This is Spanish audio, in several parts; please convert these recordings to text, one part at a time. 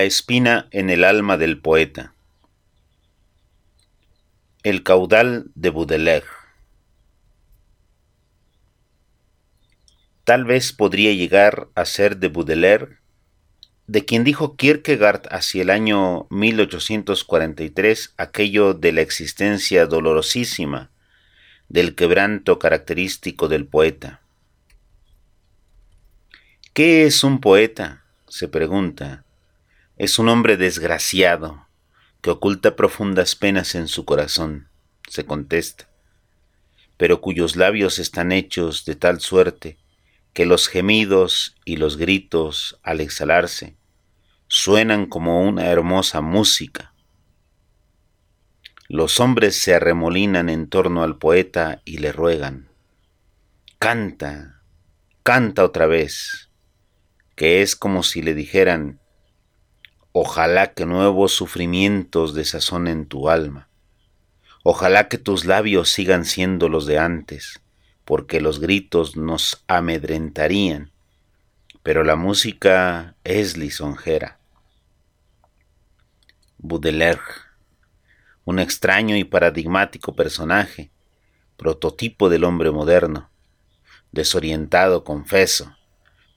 La espina en el alma del poeta. El caudal de Baudelaire. Tal vez podría llegar a ser de Baudelaire, de quien dijo Kierkegaard hacia el año 1843 aquello de la existencia dolorosísima, del quebranto característico del poeta. ¿Qué es un poeta? se pregunta es un hombre desgraciado que oculta profundas penas en su corazón, se contesta, pero cuyos labios están hechos de tal suerte que los gemidos y los gritos al exhalarse suenan como una hermosa música. Los hombres se arremolinan en torno al poeta y le ruegan, canta, canta otra vez, que es como si le dijeran, Ojalá que nuevos sufrimientos desazonen tu alma. Ojalá que tus labios sigan siendo los de antes, porque los gritos nos amedrentarían, pero la música es lisonjera. Baudelaire, un extraño y paradigmático personaje, prototipo del hombre moderno, desorientado, confeso,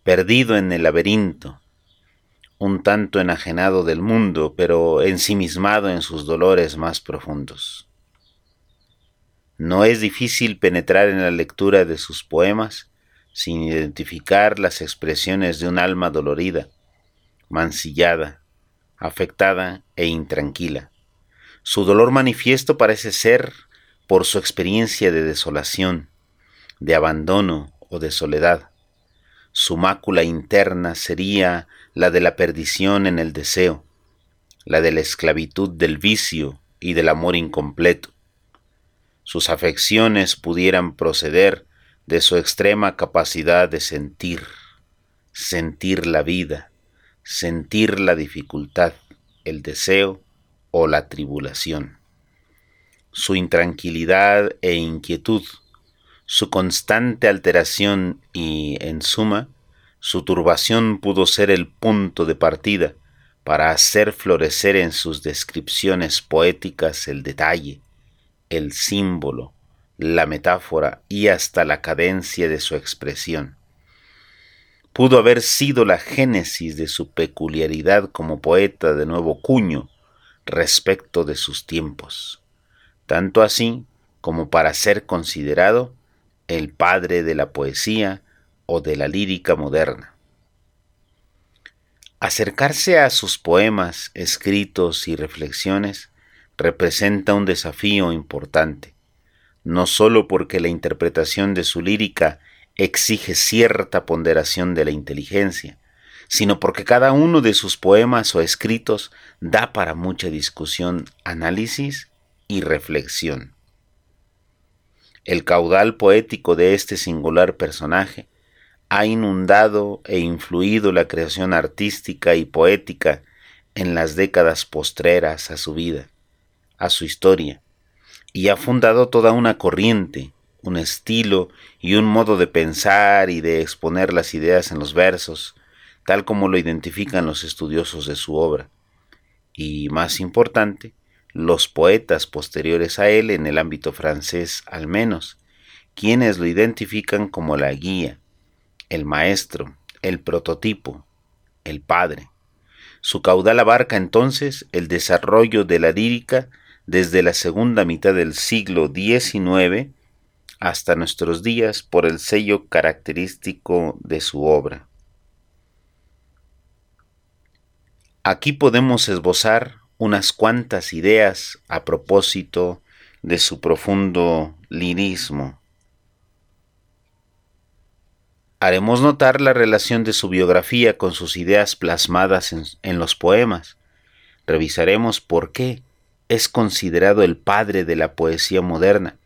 perdido en el laberinto, un tanto enajenado del mundo, pero ensimismado en sus dolores más profundos. No es difícil penetrar en la lectura de sus poemas sin identificar las expresiones de un alma dolorida, mancillada, afectada e intranquila. Su dolor manifiesto parece ser por su experiencia de desolación, de abandono o de soledad. Su mácula interna sería la de la perdición en el deseo, la de la esclavitud del vicio y del amor incompleto. Sus afecciones pudieran proceder de su extrema capacidad de sentir, sentir la vida, sentir la dificultad, el deseo o la tribulación. Su intranquilidad e inquietud, su constante alteración y, en suma, su turbación pudo ser el punto de partida para hacer florecer en sus descripciones poéticas el detalle, el símbolo, la metáfora y hasta la cadencia de su expresión. Pudo haber sido la génesis de su peculiaridad como poeta de nuevo cuño respecto de sus tiempos, tanto así como para ser considerado el padre de la poesía o de la lírica moderna. Acercarse a sus poemas, escritos y reflexiones representa un desafío importante, no sólo porque la interpretación de su lírica exige cierta ponderación de la inteligencia, sino porque cada uno de sus poemas o escritos da para mucha discusión, análisis y reflexión. El caudal poético de este singular personaje ha inundado e influido la creación artística y poética en las décadas postreras a su vida, a su historia, y ha fundado toda una corriente, un estilo y un modo de pensar y de exponer las ideas en los versos, tal como lo identifican los estudiosos de su obra, y, más importante, los poetas posteriores a él en el ámbito francés al menos, quienes lo identifican como la guía, el maestro, el prototipo, el padre. Su caudal abarca entonces el desarrollo de la lírica desde la segunda mitad del siglo XIX hasta nuestros días por el sello característico de su obra. Aquí podemos esbozar unas cuantas ideas a propósito de su profundo lirismo haremos notar la relación de su biografía con sus ideas plasmadas en, los poemas. Revisaremos por qué es considerado el padre de la poesía moderna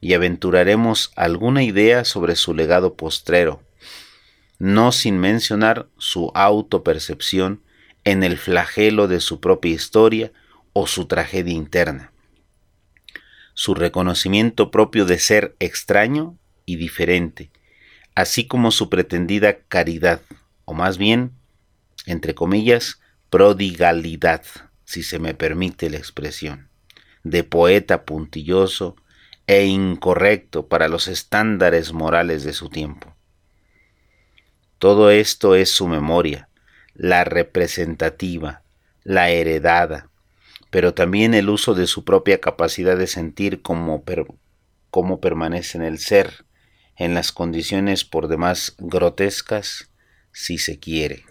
y aventuraremos alguna idea sobre su legado postrero, no sin mencionar su autopercepción en el flagelo de su propia historia o su tragedia interna, su reconocimiento propio de ser extraño y diferente, así como su pretendida caridad, o más bien, entre comillas, prodigalidad, si se me permite la expresión, de poeta puntilloso e incorrecto para los estándares morales de su tiempo. Todo esto es su memoria, la representativa, la heredada, pero también el uso de su propia capacidad de sentir cómo, permanece en el ser, en las condiciones por demás grotescas, si se quiere.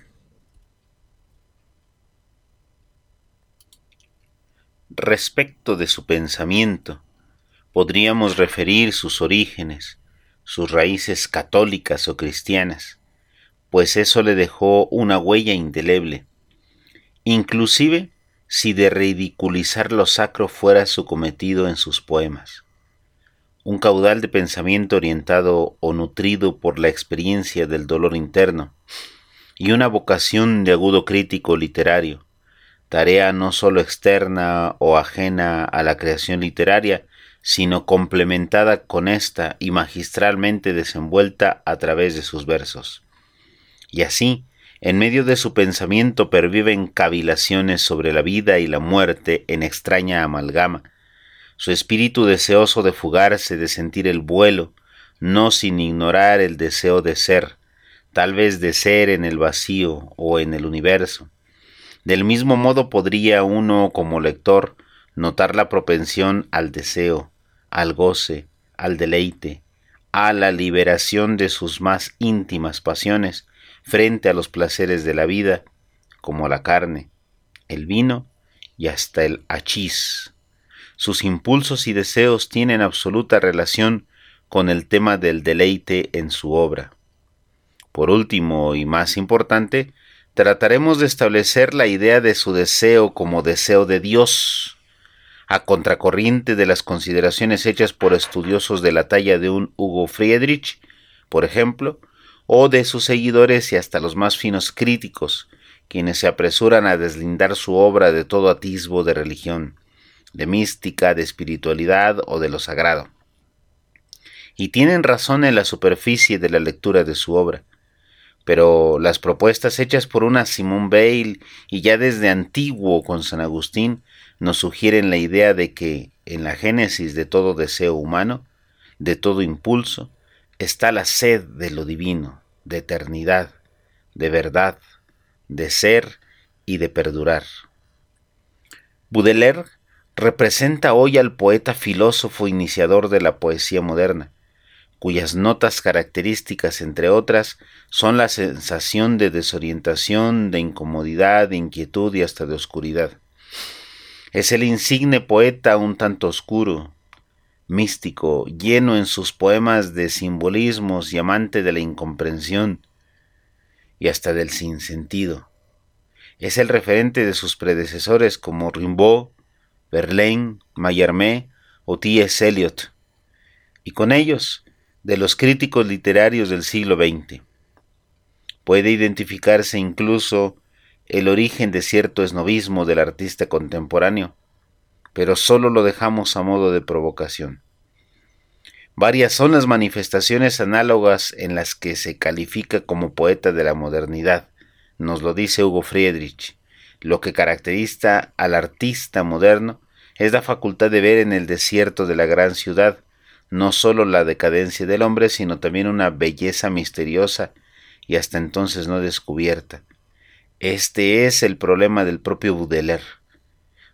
Respecto de su pensamiento, podríamos referir sus orígenes, sus raíces católicas o cristianas, pues eso le dejó una huella indeleble, inclusive si de ridiculizar lo sacro fuera su cometido en sus poemas. Un caudal de pensamiento orientado o nutrido por la experiencia del dolor interno, y una vocación de agudo crítico literario, tarea no sólo externa o ajena a la creación literaria, sino complementada con esta y magistralmente desenvuelta a través de sus versos. Y así, en medio de su pensamiento perviven cavilaciones sobre la vida y la muerte en extraña amalgama, su espíritu deseoso de fugarse, de sentir el vuelo, no sin ignorar el deseo de ser, tal vez de ser en el vacío o en el universo. Del mismo modo podría uno, como lector, notar la propensión al deseo, al goce, al deleite, a la liberación de sus más íntimas pasiones, frente a los placeres de la vida, como la carne, el vino y hasta el hachís. Sus impulsos y deseos tienen absoluta relación con el tema del deleite en su obra. Por último y más importante, trataremos de establecer la idea de su deseo como deseo de Dios, a contracorriente de las consideraciones hechas por estudiosos de la talla de un Hugo Friedrich, por ejemplo, o de sus seguidores y hasta los más finos críticos, quienes se apresuran a deslindar su obra de todo atisbo de religión, de mística, de espiritualidad o de lo sagrado. Y tienen razón en la superficie de la lectura de su obra, pero las propuestas hechas por una Simón Bale y ya desde antiguo con San Agustín nos sugieren la idea de que en la génesis de todo deseo humano, de todo impulso, está la sed de lo divino, de eternidad, de verdad, de ser y de perdurar. Baudelaire representa hoy al poeta filósofo iniciador de la poesía moderna, cuyas notas características, entre otras, son la sensación de desorientación, de incomodidad, de inquietud y hasta de oscuridad. Es el insigne poeta un tanto oscuro, místico, lleno en sus poemas de simbolismos y amante de la incomprensión y hasta del sinsentido. Es el referente de sus predecesores como Rimbaud, Verlaine, Mallarmé o T.S. Eliot, y con ellos de los críticos literarios del siglo XX. Puede identificarse incluso el origen de cierto esnovismo del artista contemporáneo, pero solo lo dejamos a modo de provocación. Varias son las manifestaciones análogas en las que se califica como poeta de la modernidad, nos lo dice Hugo Friedrich. Lo que caracteriza al artista moderno es la facultad de ver en el desierto de la gran ciudad no sólo la decadencia del hombre, sino también una belleza misteriosa y hasta entonces no descubierta. Este es el problema del propio Baudelaire.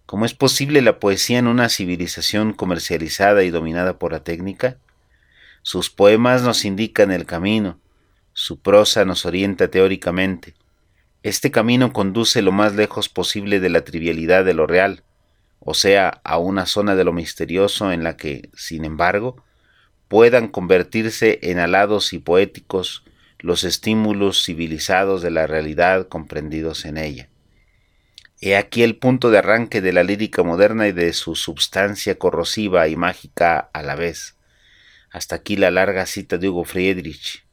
¿Cómo es posible la poesía en una civilización comercializada y dominada por la técnica? Sus poemas nos indican el camino, su prosa nos orienta teóricamente. Este camino conduce lo más lejos posible de la trivialidad de lo real, o sea, a una zona de lo misterioso en la que, sin embargo, puedan convertirse en alados y poéticos los estímulos civilizados de la realidad comprendidos en ella. He aquí el punto de arranque de la lírica moderna y de su substancia corrosiva y mágica a la vez. Hasta aquí la larga cita de Hugo Friedrich.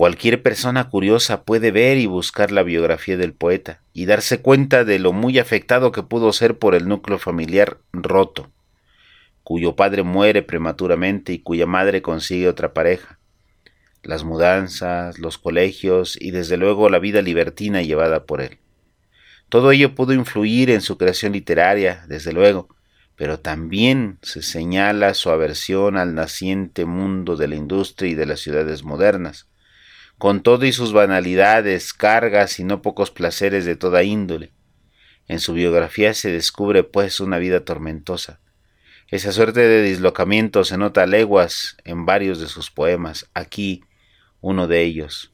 Cualquier persona curiosa puede ver y buscar la biografía del poeta y darse cuenta de lo muy afectado que pudo ser por el núcleo familiar roto, cuyo padre muere prematuramente y cuya madre consigue otra pareja, las mudanzas, los colegios y desde luego la vida libertina llevada por él. Todo ello pudo influir en su creación literaria, desde luego, pero también se señala su aversión al naciente mundo de la industria y de las ciudades modernas, con todo y sus banalidades, cargas y no pocos placeres de toda índole. En su biografía se descubre pues una vida tormentosa. Esa suerte de dislocamiento se nota a leguas en varios de sus poemas. Aquí uno de ellos.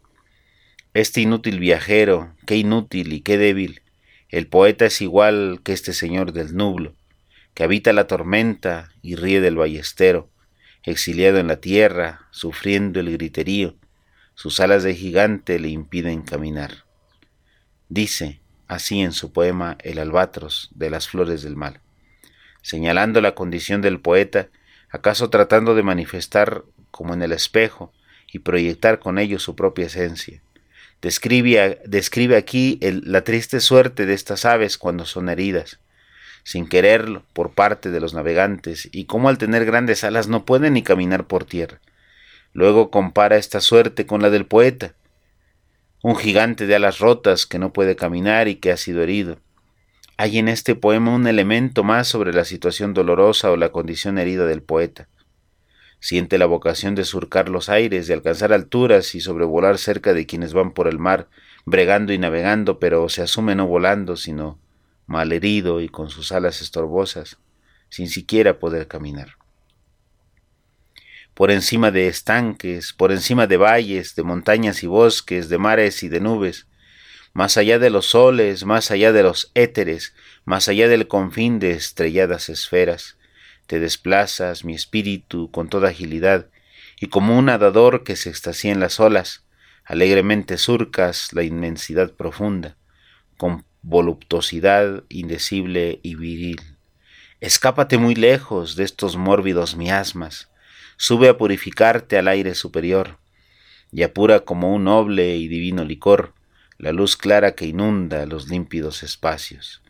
Este inútil viajero, qué inútil y qué débil. El poeta es igual que este señor del nublo, que habita la tormenta y ríe del ballestero, exiliado en la tierra, sufriendo el griterío, sus alas de gigante le impiden caminar. Dice así en su poema El albatros de las flores del mal, señalando la condición del poeta, acaso tratando de manifestar como en el espejo y proyectar con ello su propia esencia. Describe, describe aquí la triste suerte de estas aves cuando son heridas, sin quererlo, por parte de los navegantes, y cómo al tener grandes alas no pueden ni caminar por tierra. Luego compara esta suerte con la del poeta, un gigante de alas rotas que no puede caminar y que ha sido herido. Hay en este poema un elemento más sobre la situación dolorosa o la condición herida del poeta. Siente la vocación de surcar los aires, de alcanzar alturas y sobrevolar cerca de quienes van por el mar, bregando y navegando, pero se asume no volando, sino malherido y con sus alas estorbosas, sin siquiera poder caminar por encima de estanques, por encima de valles, de montañas y bosques, de mares y de nubes, más allá de los soles, más allá de los éteres, más allá del confín de estrelladas esferas, te desplazas, mi espíritu, con toda agilidad, y como un nadador que se extasía en las olas, alegremente surcas la inmensidad profunda, con voluptuosidad indecible y viril. Escápate muy lejos de estos mórbidos miasmas, sube a purificarte al aire superior, y apura como un noble y divino licor la luz clara que inunda los límpidos espacios.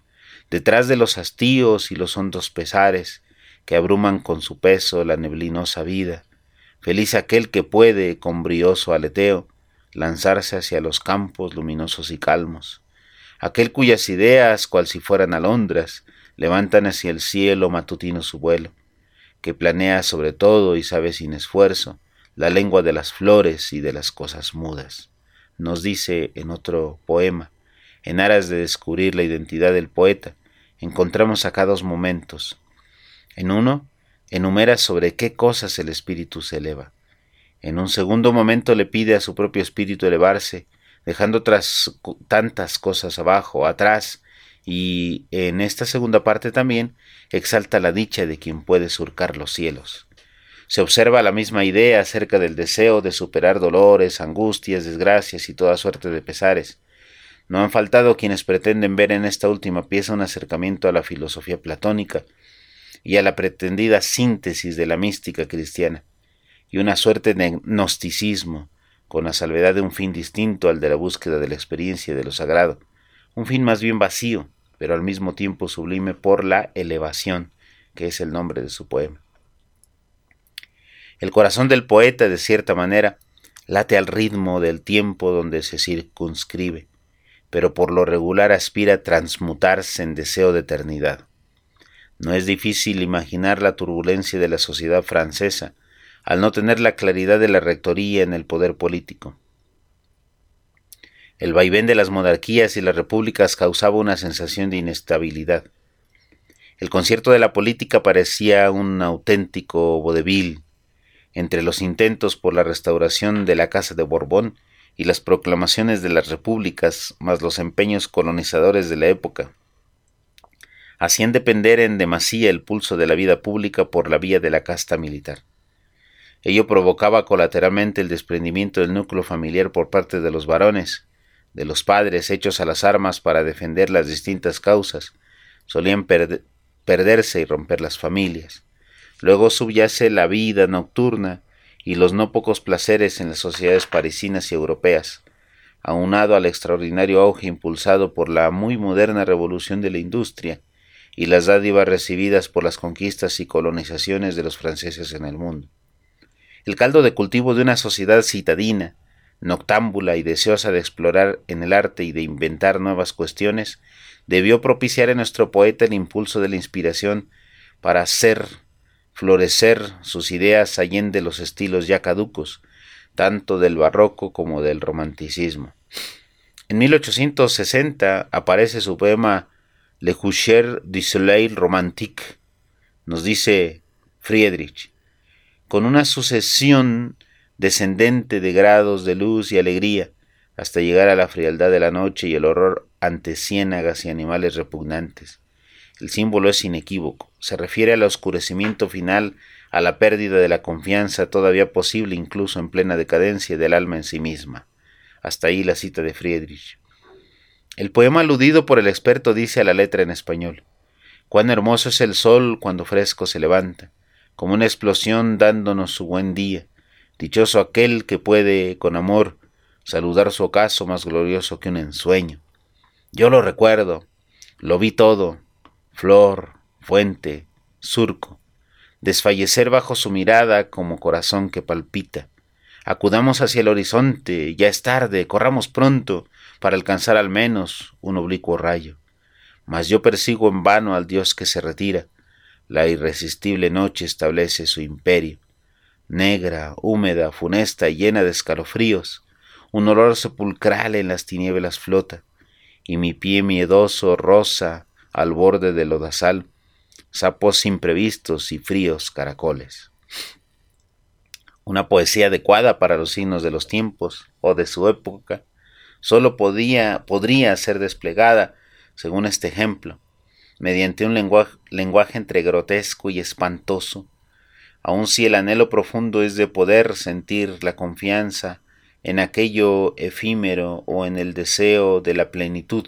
Detrás de los hastíos y los hondos pesares que abruman con su peso la neblinosa vida, feliz aquel que puede, con brioso aleteo, lanzarse hacia los campos luminosos y calmos, aquel cuyas ideas, cual si fueran alondras, levantan hacia el cielo matutino su vuelo, que planea sobre todo y sabe sin esfuerzo la lengua de las flores y de las cosas mudas. Nos dice en otro poema, en aras de descubrir la identidad del poeta, encontramos acá dos momentos. En uno, enumera sobre qué cosas el espíritu se eleva. En un segundo momento le pide a su propio espíritu elevarse, dejando otras tantas cosas abajo, atrás, y en esta segunda parte también exalta la dicha de quien puede surcar los cielos. Se observa la misma idea acerca del deseo de superar dolores, angustias, desgracias y toda suerte de pesares. No han faltado quienes pretenden ver en esta última pieza un acercamiento a la filosofía platónica y a la pretendida síntesis de la mística cristiana, y una suerte de gnosticismo, con la salvedad de un fin distinto al de la búsqueda de la experiencia de lo sagrado, un fin más bien vacío, pero al mismo tiempo sublime por la elevación, que es el nombre de su poema. El corazón del poeta, de cierta manera, late al ritmo del tiempo donde se circunscribe, pero por lo regular aspira a transmutarse en deseo de eternidad. No es difícil imaginar la turbulencia de la sociedad francesa al no tener la claridad de la rectoría en el poder político. El vaivén de las monarquías y las repúblicas causaba una sensación de inestabilidad. El concierto de la política parecía un auténtico vodevil entre los intentos por la restauración de la Casa de Borbón y las proclamaciones de las repúblicas, más los empeños colonizadores de la época. Hacían depender en demasía el pulso de la vida pública por la vía de la casta militar. Ello provocaba colateralmente el desprendimiento del núcleo familiar por parte de los varones, de los padres hechos a las armas para defender las distintas causas, solían perderse y romper las familias. Luego subyace la vida nocturna y los no pocos placeres en las sociedades parisinas y europeas, aunado al extraordinario auge impulsado por la muy moderna revolución de la industria y las dádivas recibidas por las conquistas y colonizaciones de los franceses en el mundo. El caldo de cultivo de una sociedad citadina, noctámbula y deseosa de explorar en el arte y de inventar nuevas cuestiones, debió propiciar en nuestro poeta el impulso de la inspiración para hacer florecer sus ideas allende los estilos ya caducos, tanto del barroco como del romanticismo. En 1860 aparece su poema Le Coucher du Soleil Romantique, nos dice Friedrich, con una sucesión descendente de grados de luz y alegría, hasta llegar a la frialdad de la noche y el horror ante ciénagas y animales repugnantes. El símbolo es inequívoco, se refiere al oscurecimiento final, a la pérdida de la confianza todavía posible incluso en plena decadencia del alma en sí misma. Hasta ahí la cita de Friedrich. El poema aludido por el experto dice a la letra en español Cuán hermoso es el sol cuando fresco se levanta, como una explosión dándonos su buen día. Dichoso aquel que puede, con amor, saludar su ocaso más glorioso que un ensueño. Yo lo recuerdo, lo vi todo, flor, fuente, surco, desfallecer bajo su mirada como corazón que palpita, Acudamos hacia el horizonte, ya es tarde, corramos pronto para alcanzar al menos un oblicuo rayo. Mas yo persigo en vano al Dios que se retira. La irresistible noche establece su imperio. Negra, húmeda, funesta y llena de escalofríos, un olor sepulcral en las tinieblas flota, y mi pie miedoso rosa al borde del lodazal, sapos imprevistos y fríos caracoles. Una poesía adecuada para los signos de los tiempos o de su época, sólo podía, podría ser desplegada, según este ejemplo, mediante un lenguaje entre grotesco y espantoso, aun si el anhelo profundo es de poder sentir la confianza en aquello efímero o en el deseo de la plenitud,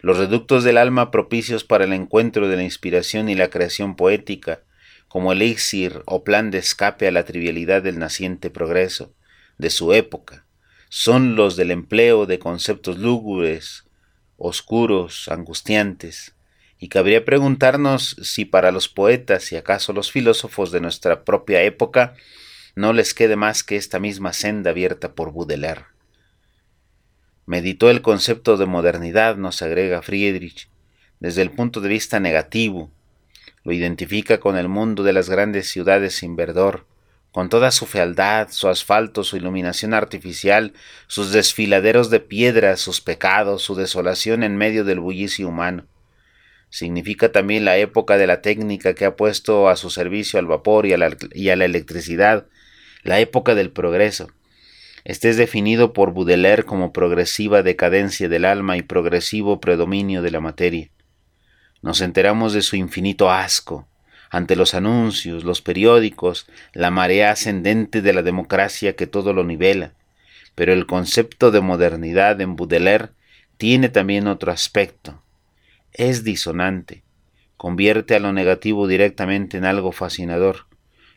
los reductos del alma propicios para el encuentro de la inspiración y la creación poética, como elixir o plan de escape a la trivialidad del naciente progreso de su época, son los del empleo de conceptos lúgubres, oscuros, angustiantes, y cabría preguntarnos si para los poetas y acaso los filósofos de nuestra propia época no les quede más que esta misma senda abierta por Baudelaire. Meditó el concepto de modernidad, nos agrega Friedrich, desde el punto de vista negativo, lo identifica con el mundo de las grandes ciudades sin verdor, con toda su fealdad, su asfalto, su iluminación artificial, sus desfiladeros de piedras, sus pecados, su desolación en medio del bullicio humano. Significa también la época de la técnica que ha puesto a su servicio al vapor y a la, y a la electricidad, la época del progreso. Este es definido por Baudelaire como progresiva decadencia del alma y progresivo predominio de la materia. Nos enteramos de su infinito asco ante los anuncios, los periódicos, la marea ascendente de la democracia que todo lo nivela. Pero el concepto de modernidad en Baudelaire tiene también otro aspecto. Es disonante, convierte a lo negativo directamente en algo fascinador.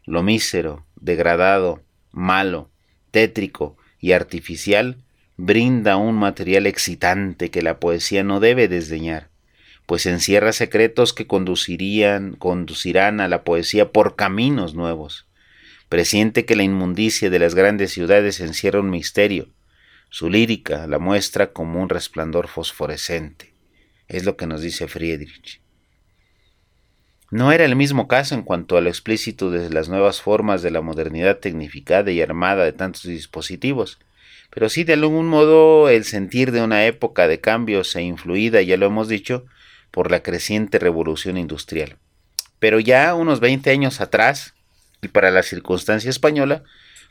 Lo mísero, degradado, malo, tétrico y artificial brinda un material excitante que la poesía no debe desdeñar pues encierra secretos que conducirían, conducirán a la poesía por caminos nuevos. Presiente que la inmundicia de las grandes ciudades encierra un misterio. Su lírica la muestra como un resplandor fosforescente. Es lo que nos dice Friedrich. No era el mismo caso en cuanto a lo explícito de las nuevas formas de la modernidad tecnificada y armada de tantos dispositivos, pero sí de algún modo el sentir de una época de cambios e influida, ya lo hemos dicho, por la creciente revolución industrial. Pero ya unos 20 años atrás, y para la circunstancia española,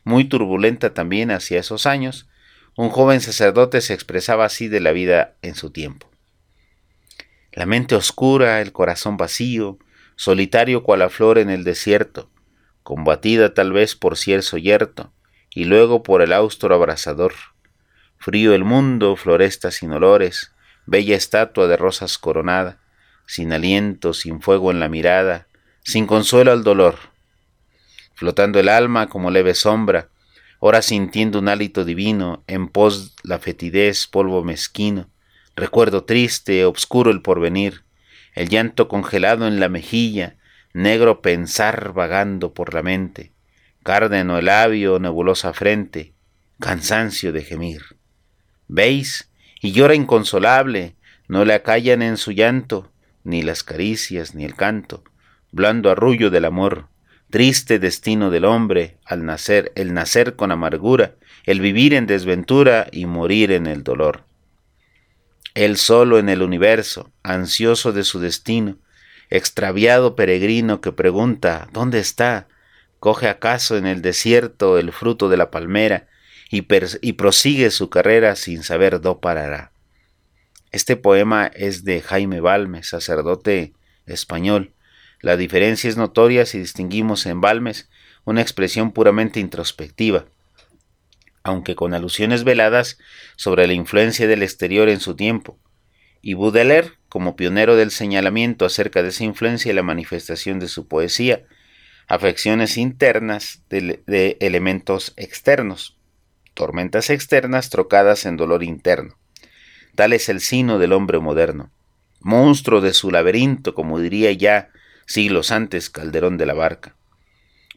muy turbulenta también hacia esos años, un joven sacerdote se expresaba así de la vida en su tiempo. La mente oscura, el corazón vacío, solitario cual la flor en el desierto, combatida tal vez por cierzo yerto, y luego por el austro abrasador. Frío el mundo, floresta sin olores, bella estatua de rosas coronada, sin aliento, sin fuego en la mirada, sin consuelo al dolor, flotando el alma como leve sombra, ora sintiendo un hálito divino, en pos la fetidez, polvo mezquino, recuerdo triste, obscuro el porvenir, el llanto congelado en la mejilla, negro pensar vagando por la mente, cárdeno el labio, nebulosa frente, cansancio de gemir. ¿Veis? Y llora inconsolable, no le acallan en su llanto, ni las caricias, ni el canto, blando arrullo del amor, triste destino del hombre al nacer, el nacer con amargura, el vivir en desventura y morir en el dolor. Él solo en el universo, ansioso de su destino, extraviado peregrino que pregunta ¿Dónde está? coge acaso en el desierto el fruto de la palmera y, y prosigue su carrera sin saber dó parará. Este poema es de Jaime Balmes, sacerdote español. La diferencia es notoria si distinguimos en Balmes una expresión puramente introspectiva, aunque con alusiones veladas sobre la influencia del exterior en su tiempo, y Baudelaire como pionero del señalamiento acerca de esa influencia y la manifestación de su poesía, afecciones internas de, de elementos externos, tormentas externas trocadas en dolor interno. Tal es el sino del hombre moderno, monstruo de su laberinto, como diría ya siglos antes Calderón de la Barca.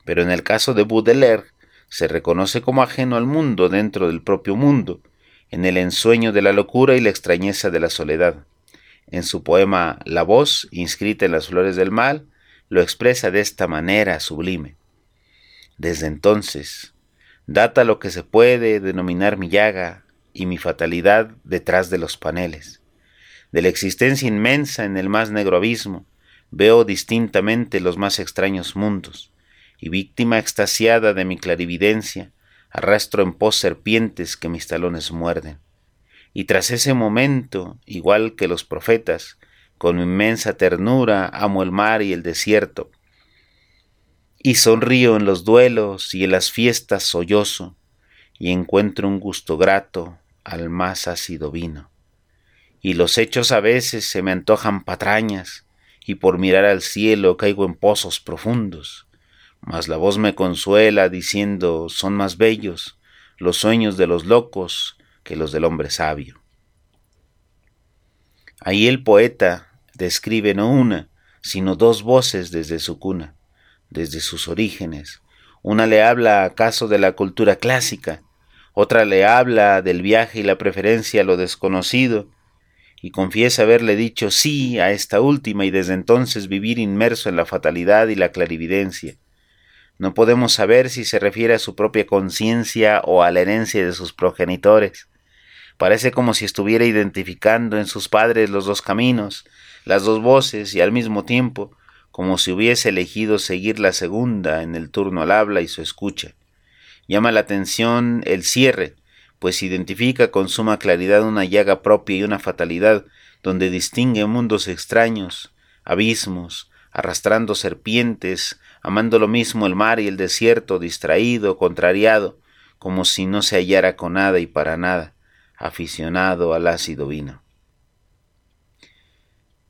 Pero en el caso de Baudelaire, se reconoce como ajeno al mundo dentro del propio mundo, en el ensueño de la locura y la extrañeza de la soledad. En su poema La voz, inscrita en las flores del mal, lo expresa de esta manera sublime. Desde entonces, data lo que se puede denominar mi llaga, y mi fatalidad detrás de los paneles. De la existencia inmensa en el más negro abismo, veo distintamente los más extraños mundos, y víctima extasiada de mi clarividencia, arrastro en pos serpientes que mis talones muerden. Y tras ese momento, igual que los profetas, con inmensa ternura amo el mar y el desierto, y sonrío en los duelos y en las fiestas sollozo, y encuentro un gusto grato al más ácido vino. Y los hechos a veces se me antojan patrañas, y por mirar al cielo caigo en pozos profundos. Mas la voz me consuela diciendo son más bellos los sueños de los locos que los del hombre sabio. Ahí el poeta describe no una, sino dos voces desde su cuna, desde sus orígenes. Una le habla acaso de la cultura clásica, otra le habla del viaje y la preferencia a lo desconocido, y confiesa haberle dicho sí a esta última y desde entonces vivir inmerso en la fatalidad y la clarividencia. No podemos saber si se refiere a su propia conciencia o a la herencia de sus progenitores. Parece como si estuviera identificando en sus padres los dos caminos, las dos voces y al mismo tiempo, como si hubiese elegido seguir la segunda en el turno al habla y su escucha. Llama la atención el cierre, pues identifica con suma claridad una llaga propia y una fatalidad donde distingue mundos extraños, abismos, arrastrando serpientes, amando lo mismo el mar y el desierto, distraído, contrariado, como si no se hallara con nada y para nada, aficionado al ácido vino.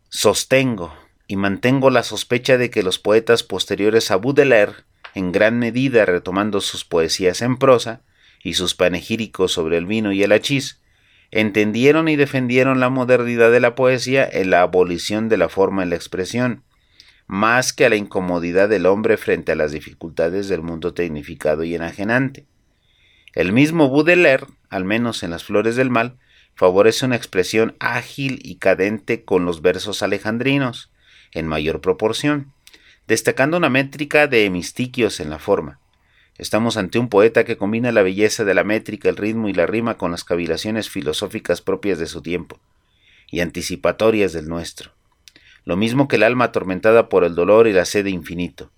Sostengo y mantengo la sospecha de que los poetas posteriores a Baudelaire en gran medida retomando sus poesías en prosa y sus panegíricos sobre el vino y el hachís, entendieron y defendieron la modernidad de la poesía en la abolición de la forma en la expresión, más que a la incomodidad del hombre frente a las dificultades del mundo tecnificado y enajenante. El mismo Baudelaire, al menos en las flores del mal, favorece una expresión ágil y cadente con los versos alejandrinos, en mayor proporción, destacando una métrica de hemistiquios en la forma. Estamos ante un poeta que combina la belleza de la métrica, el ritmo y la rima con las cavilaciones filosóficas propias de su tiempo y anticipatorias del nuestro. Lo mismo que el alma atormentada por el dolor y la sed infinito,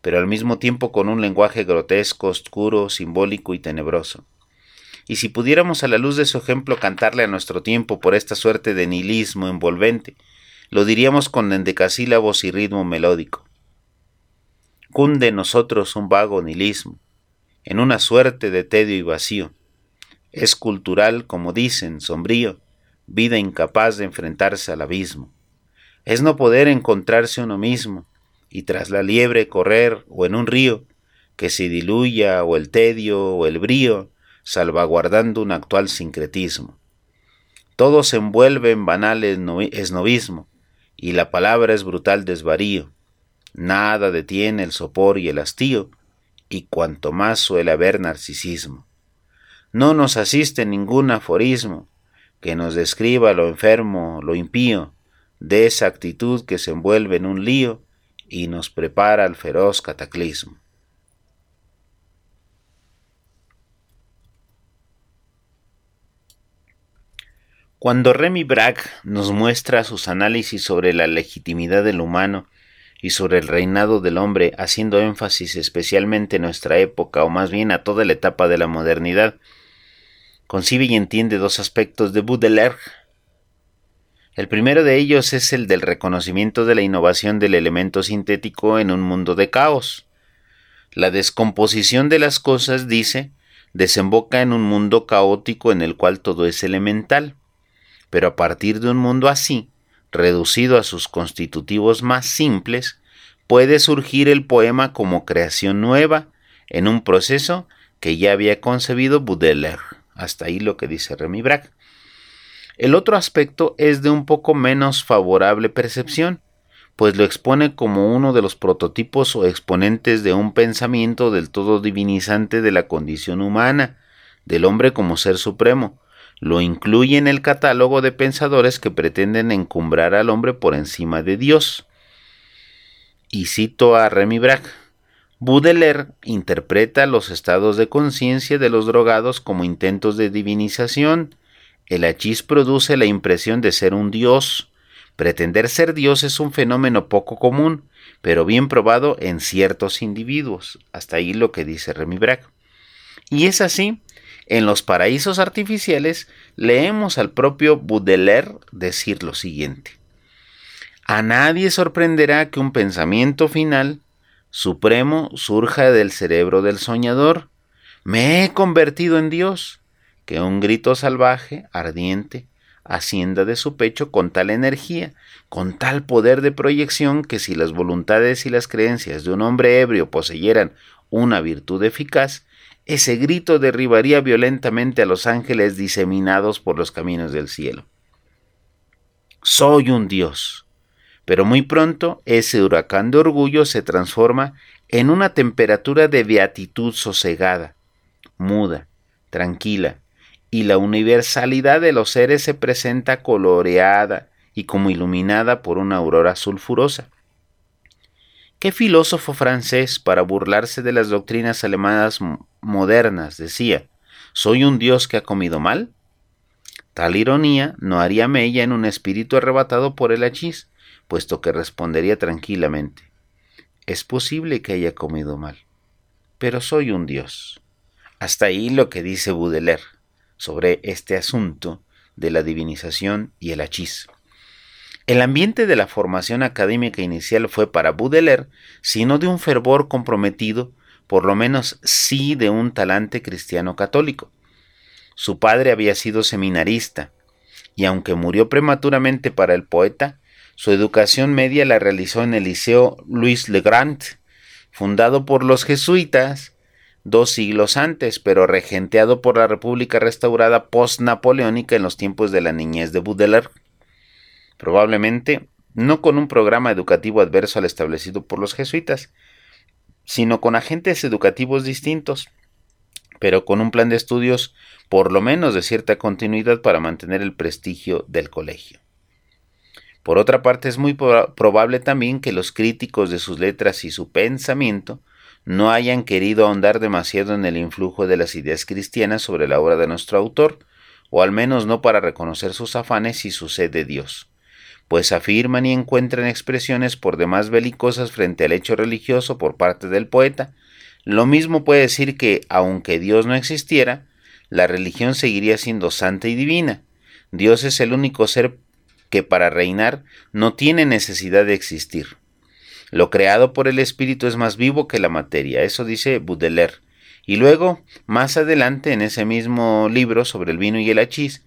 pero al mismo tiempo con un lenguaje grotesco, oscuro, simbólico y tenebroso. Y si pudiéramos a la luz de su ejemplo cantarle a nuestro tiempo por esta suerte de nihilismo envolvente, lo diríamos con endecasílabos y ritmo melódico cunde en nosotros un vago nihilismo, en una suerte de tedio y vacío. Es cultural, como dicen, sombrío, vida incapaz de enfrentarse al abismo. Es no poder encontrarse uno mismo, y tras la liebre correr o en un río, que se diluya o el tedio o el brío, salvaguardando un actual sincretismo. Todo se envuelve en banal esnovismo, y la palabra es brutal desvarío. Nada detiene el sopor y el hastío, y cuanto más suele haber narcisismo. No nos asiste ningún aforismo que nos describa lo enfermo, lo impío, de esa actitud que se envuelve en un lío y nos prepara al feroz cataclismo. Cuando Remy Bragg nos muestra sus análisis sobre la legitimidad del humano y sobre el reinado del hombre, haciendo énfasis especialmente en nuestra época, o más bien a toda la etapa de la modernidad, concibe y entiende dos aspectos de Baudelaire. El primero de ellos es el del reconocimiento de la innovación del elemento sintético en un mundo de caos. La descomposición de las cosas, dice, desemboca en un mundo caótico en el cual todo es elemental. Pero a partir de un mundo así, reducido a sus constitutivos más simples, puede surgir el poema como creación nueva en un proceso que ya había concebido Baudelaire. Hasta ahí lo que dice Remy Bragg. El otro aspecto es de un poco menos favorable percepción, pues lo expone como uno de los prototipos o exponentes de un pensamiento del todo divinizante de la condición humana, del hombre como ser supremo. Lo incluye en el catálogo de pensadores que pretenden encumbrar al hombre por encima de Dios. Y cito a Remy Bragg. Baudelaire interpreta los estados de conciencia de los drogados como intentos de divinización. El hachís produce la impresión de ser un dios. Pretender ser dios es un fenómeno poco común, pero bien probado en ciertos individuos. Hasta ahí lo que dice Remy Bragg. Y es así, en los paraísos artificiales leemos al propio Baudelaire decir lo siguiente. A nadie sorprenderá que un pensamiento final supremo surja del cerebro del soñador. Me he convertido en Dios. Que un grito salvaje, ardiente, ascienda de su pecho con tal energía, con tal poder de proyección, que si las voluntades y las creencias de un hombre ebrio poseyeran una virtud eficaz, ese grito derribaría violentamente a los ángeles diseminados por los caminos del cielo. Soy un Dios pero muy pronto ese huracán de orgullo se transforma en una temperatura de beatitud sosegada, muda, tranquila, y la universalidad de los seres se presenta coloreada y como iluminada por una aurora sulfurosa. ¿Qué filósofo francés, para burlarse de las doctrinas alemanas modernas, decía, ¿soy un dios que ha comido mal? Tal ironía no haría mella en un espíritu arrebatado por el hachís, puesto que respondería tranquilamente, es posible que haya comido mal, pero soy un dios. Hasta ahí lo que dice Baudelaire sobre este asunto de la divinización y el hachís. El ambiente de la formación académica inicial fue para Baudelaire, sino de un fervor comprometido, por lo menos sí de un talante cristiano católico. Su padre había sido seminarista, y aunque murió prematuramente para el poeta, su educación media la realizó en el Liceo Louis Le Grand, fundado por los jesuitas dos siglos antes, pero regenteado por la República restaurada post-napoleónica en los tiempos de la niñez de Baudelaire. Probablemente no con un programa educativo adverso al establecido por los jesuitas, sino con agentes educativos distintos, pero con un plan de estudios por lo menos de cierta continuidad para mantener el prestigio del colegio. Por otra parte, es muy probable también que los críticos de sus letras y su pensamiento no hayan querido ahondar demasiado en el influjo de las ideas cristianas sobre la obra de nuestro autor, o al menos no para reconocer sus afanes y su sed de Dios, pues afirman y encuentran expresiones por demás belicosas frente al hecho religioso por parte del poeta. Lo mismo puede decir que, aunque Dios no existiera, la religión seguiría siendo santa y divina. Dios es el único ser que para reinar no tiene necesidad de existir. Lo creado por el espíritu es más vivo que la materia, eso dice Baudelaire. Y luego, más adelante en ese mismo libro sobre el vino y el hachís,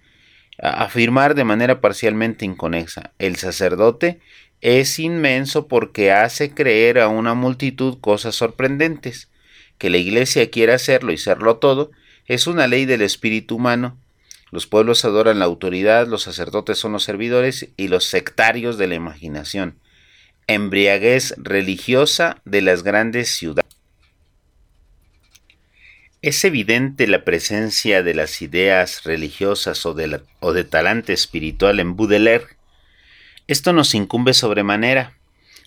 afirmar de manera parcialmente inconexa, el sacerdote es inmenso porque hace creer a una multitud cosas sorprendentes. Que la Iglesia quiera hacerlo y serlo todo es una ley del espíritu humano. Los pueblos adoran la autoridad, los sacerdotes son los servidores y los sectarios de la imaginación. Embriaguez religiosa de las grandes ciudades. Es evidente la presencia de las ideas religiosas o de, talante espiritual en Baudelaire. Esto nos incumbe sobremanera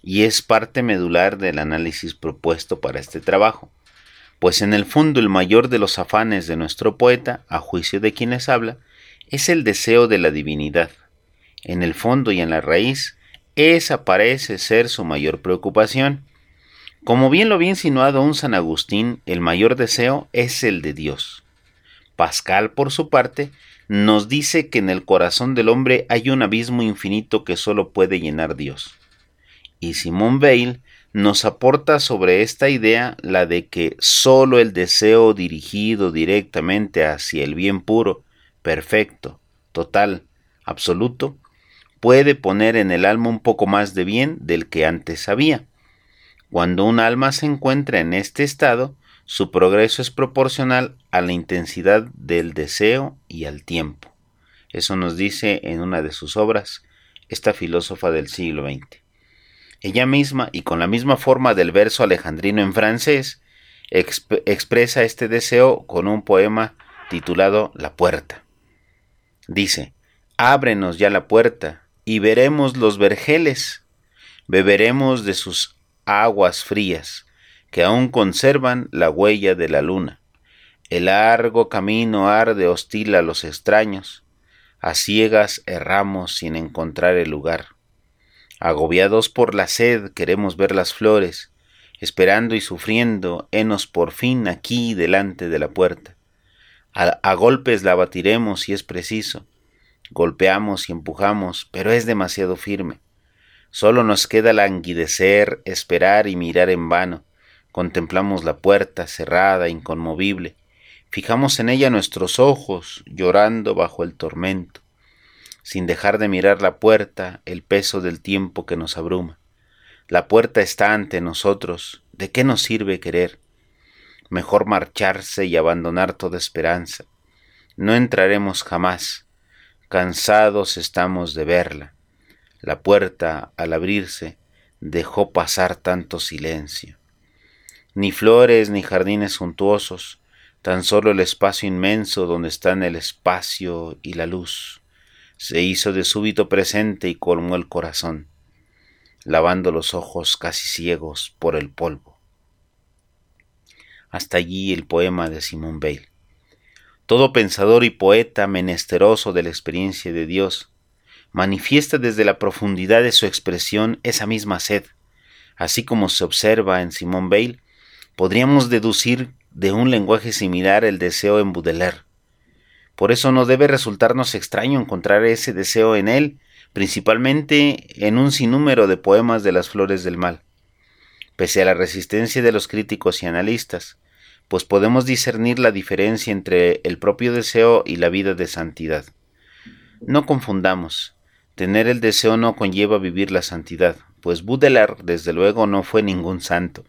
y es parte medular del análisis propuesto para este trabajo, pues en el fondo el mayor de los afanes de nuestro poeta, a juicio de quienes habla, es el deseo de la divinidad. En el fondo y en la raíz, esa parece ser su mayor preocupación, como bien lo había insinuado un San Agustín, el mayor deseo es el de Dios. Pascal, por su parte, nos dice que en el corazón del hombre hay un abismo infinito que solo puede llenar Dios. Y Simón Weil nos aporta sobre esta idea la de que solo el deseo dirigido directamente hacia el bien puro, perfecto, total, absoluto, puede poner en el alma un poco más de bien del que antes había. Cuando un alma se encuentra en este estado, su progreso es proporcional a la intensidad del deseo y al tiempo. Eso nos dice en una de sus obras esta filósofa del siglo XX. Ella misma, y con la misma forma del verso alejandrino en francés, expresa este deseo con un poema titulado La puerta. Dice, Ábrenos ya la puerta, y veremos los vergeles, beberemos de sus aguas frías, que aún conservan la huella de la luna. El largo camino arde hostil a los extraños, a ciegas erramos sin encontrar el lugar. Agobiados por la sed queremos ver las flores, esperando y sufriendo, henos por fin aquí delante de la puerta. A, a, golpes la batiremos si es preciso. Golpeamos y empujamos, pero es demasiado firme. Solo nos queda languidecer, esperar y mirar en vano. Contemplamos la puerta cerrada, inconmovible. Fijamos en ella nuestros ojos, llorando bajo el tormento, sin dejar de mirar la puerta, el peso del tiempo que nos abruma. La puerta está ante nosotros, ¿de qué nos sirve querer? Mejor marcharse y abandonar toda esperanza. No entraremos jamás, cansados estamos de verla. La puerta, al abrirse, dejó pasar tanto silencio. Ni flores ni jardines suntuosos, tan solo el espacio inmenso donde están el espacio y la luz, se hizo de súbito presente y colmó el corazón, lavando los ojos casi ciegos por el polvo. Hasta allí el poema de Simón Bale. Todo pensador y poeta menesteroso de la experiencia de Dios manifiesta desde la profundidad de su expresión esa misma sed. Así como se observa en Simón Bale, podríamos deducir de un lenguaje similar el deseo en Baudelaire. Por eso no debe resultarnos extraño encontrar ese deseo en él, principalmente en un sinnúmero de poemas de las flores del mal. Pese a la resistencia de los críticos y analistas, pues podemos discernir la diferencia entre el propio deseo y la vida de santidad. No confundamos, Tener el deseo no conlleva vivir la santidad, pues Baudelaire desde luego no fue ningún santo,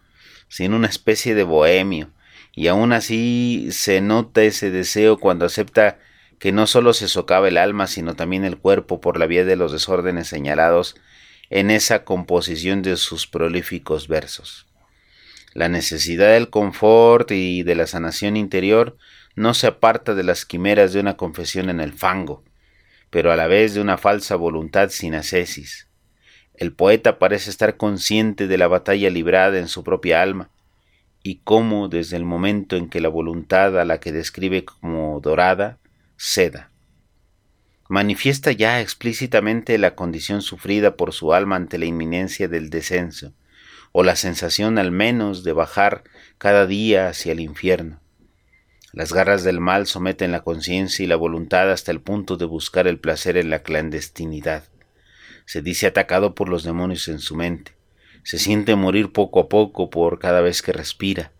sino una especie de bohemio, y aún así se nota ese deseo cuando acepta que no solo se socava el alma, sino también el cuerpo por la vía de los desórdenes señalados en esa composición de sus prolíficos versos. La necesidad del confort y de la sanación interior no se aparta de las quimeras de una confesión en el fango, pero a la vez de una falsa voluntad sin ascesis. El poeta parece estar consciente de la batalla librada en su propia alma, y cómo desde el momento en que la voluntad a la que describe como dorada ceda. Manifiesta ya explícitamente la condición sufrida por su alma ante la inminencia del descenso, o la sensación al menos de bajar cada día hacia el infierno. Las garras del mal someten la conciencia y la voluntad hasta el punto de buscar el placer en la clandestinidad. Se dice atacado por los demonios en su mente. Se siente morir poco a poco por cada vez que respira.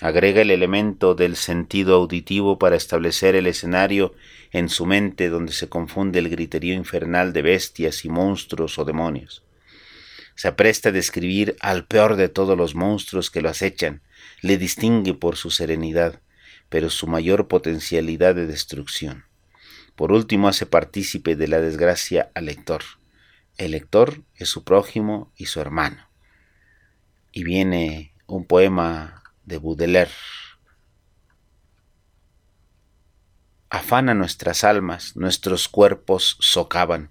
Agrega el elemento del sentido auditivo para establecer el escenario en su mente donde se confunde el griterío infernal de bestias y monstruos o demonios. Se apresta a describir al peor de todos los monstruos que lo acechan, le distingue por su serenidad, pero su mayor potencialidad de destrucción. Por último hace partícipe de la desgracia al lector. El lector es su prójimo y su hermano. Y viene un poema de Baudelaire. Afana nuestras almas, nuestros cuerpos socavan.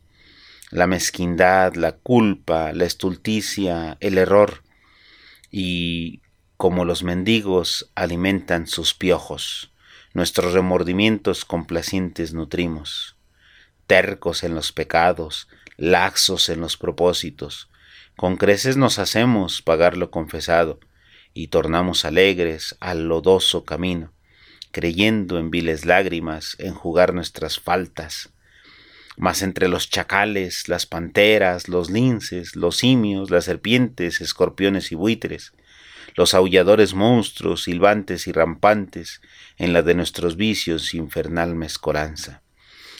La mezquindad, la culpa, la estulticia, el error. Y como los mendigos alimentan sus piojos, nuestros remordimientos complacientes nutrimos. Tercos en los pecados, laxos en los propósitos, con creces nos hacemos pagar lo confesado, y tornamos alegres al lodoso camino, creyendo en viles lágrimas enjugar nuestras faltas. Mas entre los chacales, las panteras, los linces, los simios, las serpientes, escorpiones y buitres, los aulladores monstruos, silbantes y rampantes, en la de nuestros vicios infernal mezcolanza.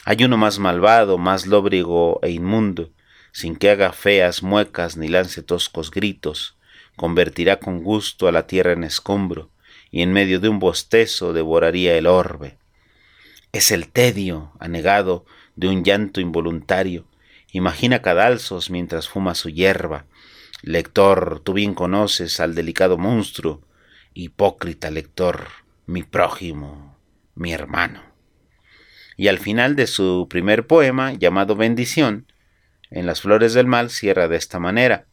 Hay uno más malvado, más lóbrego e inmundo, sin que haga feas muecas ni lance toscos gritos, convertirá con gusto a la tierra en escombro, y en medio de un bostezo devoraría el orbe. Es el tedio, anegado, de un llanto involuntario, imagina cadalzos mientras fuma su hierba. Lector, tú bien conoces al delicado monstruo, hipócrita lector, mi prójimo, mi hermano. Y al final de su primer poema, llamado Bendición, en las flores del mal cierra de esta manera.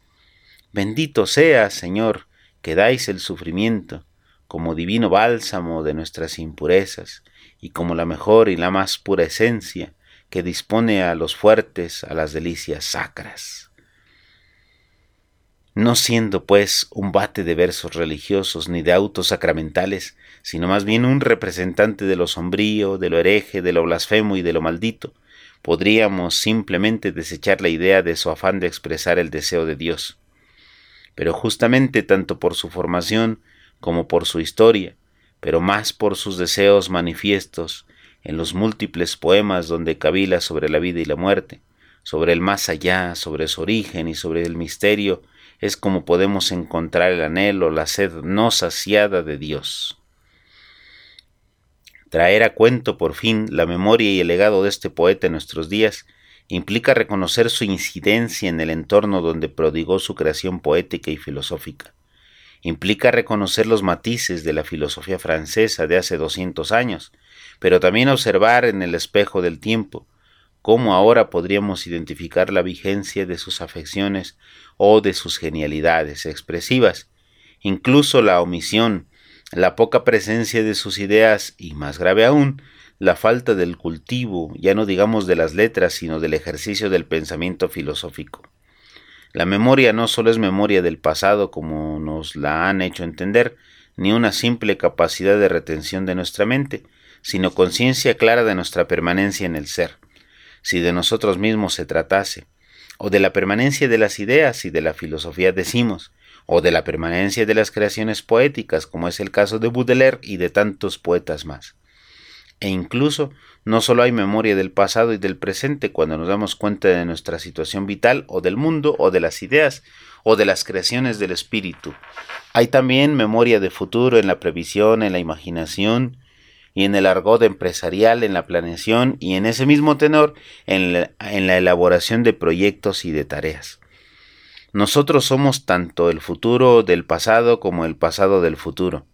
Bendito sea, Señor, que dais el sufrimiento como divino bálsamo de nuestras impurezas y como la mejor y la más pura esencia que dispone a los fuertes a las delicias sacras. No siendo, pues, un bate de versos religiosos ni de autos sacramentales, sino más bien un representante de lo sombrío, de lo hereje, de lo blasfemo y de lo maldito, podríamos simplemente desechar la idea de su afán de expresar el deseo de Dios pero justamente tanto por su formación como por su historia, pero más por sus deseos manifiestos en los múltiples poemas donde cavila sobre la vida y la muerte, sobre el más allá, sobre su origen y sobre el misterio, es como podemos encontrar el anhelo, la sed no saciada de Dios. Traer a cuento por fin la memoria y el legado de este poeta en nuestros días implica reconocer su incidencia en el entorno donde prodigó su creación poética y filosófica. Implica reconocer los matices de la filosofía francesa de hace 200 años, pero también observar en el espejo del tiempo cómo ahora podríamos identificar la vigencia de sus afecciones o de sus genialidades expresivas, incluso la omisión, la poca presencia de sus ideas y, más grave aún, la falta del cultivo, ya no digamos de las letras, sino del ejercicio del pensamiento filosófico. La memoria no solo es memoria del pasado como nos la han hecho entender, ni una simple capacidad de retención de nuestra mente, sino conciencia clara de nuestra permanencia en el ser. Si de nosotros mismos se tratase, o de la permanencia de las ideas y de la filosofía decimos, o de la permanencia de las creaciones poéticas, como es el caso de Baudelaire y de tantos poetas más e incluso no solo hay memoria del pasado y del presente cuando nos damos cuenta de nuestra situación vital o del mundo o de las ideas o de las creaciones del espíritu. Hay también memoria de futuro en la previsión, en la imaginación y en el argot empresarial, en la planeación y en ese mismo tenor en la, en la elaboración de proyectos y de tareas. Nosotros somos tanto el futuro del pasado como el pasado del futuro,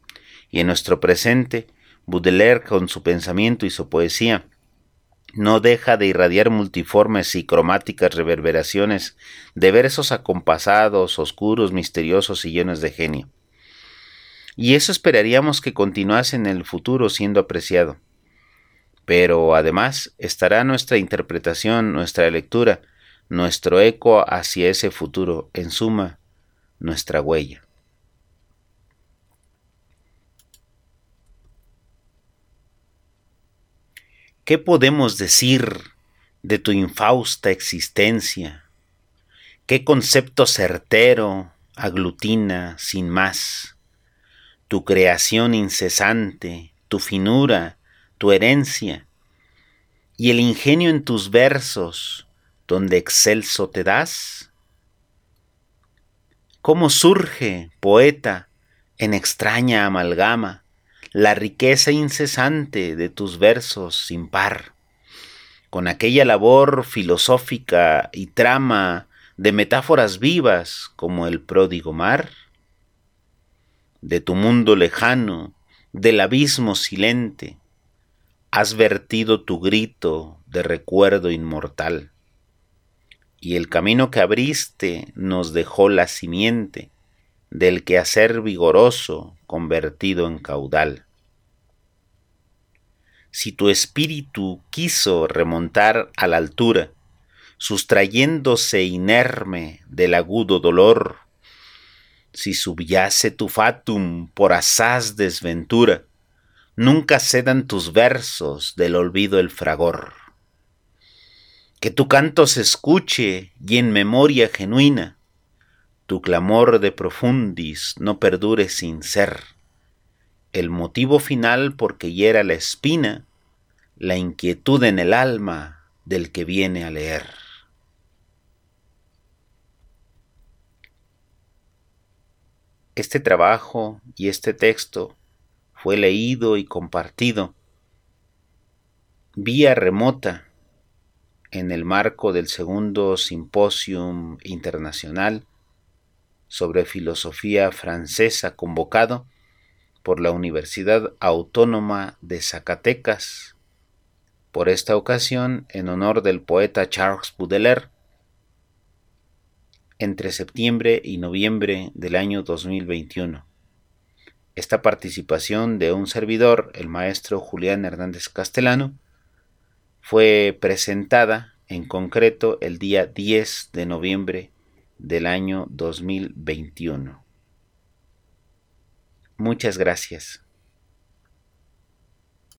y en nuestro presente Baudelaire, con su pensamiento y su poesía, no deja de irradiar multiformes y cromáticas reverberaciones de versos acompasados, oscuros, misteriosos y llenos de genio. Y eso esperaríamos que continuase en el futuro siendo apreciado. Pero además estará nuestra interpretación, nuestra lectura, nuestro eco hacia ese futuro, en suma, nuestra huella. ¿Qué podemos decir de tu infausta existencia? ¿Qué concepto certero aglutina sin más? Tu creación incesante, tu finura, tu herencia, y el ingenio en tus versos, donde excelso te das? cómo surge, poeta, en extraña amalgama, la riqueza incesante de tus versos sin par, con aquella labor filosófica y trama de metáforas vivas como el pródigo mar, de tu mundo lejano, del abismo silente, has vertido tu grito de recuerdo inmortal, y el camino que abriste nos dejó la simiente del quehacer vigoroso convertido en caudal. Si tu espíritu quiso remontar a la altura, sustrayéndose inerme del agudo dolor, si subyace tu fatum por asaz desventura, nunca cedan tus versos del olvido el fragor. Que tu canto se escuche y en memoria genuina, tu clamor de profundis no perdure sin ser, el motivo final porque hiera la espina, la inquietud en el alma del que viene a leer. Este trabajo y este texto fue leído y compartido vía remota en el marco del segundo Simposium Internacional sobre Filosofía Francesa convocado por la Universidad Autónoma de Zacatecas, por esta ocasión en honor del poeta Charles Baudelaire, entre septiembre y noviembre del año 2021. Esta participación de un servidor, el maestro Julián Hernández Castellano, fue presentada en concreto el día 10 de noviembre del año 2021. Muchas gracias.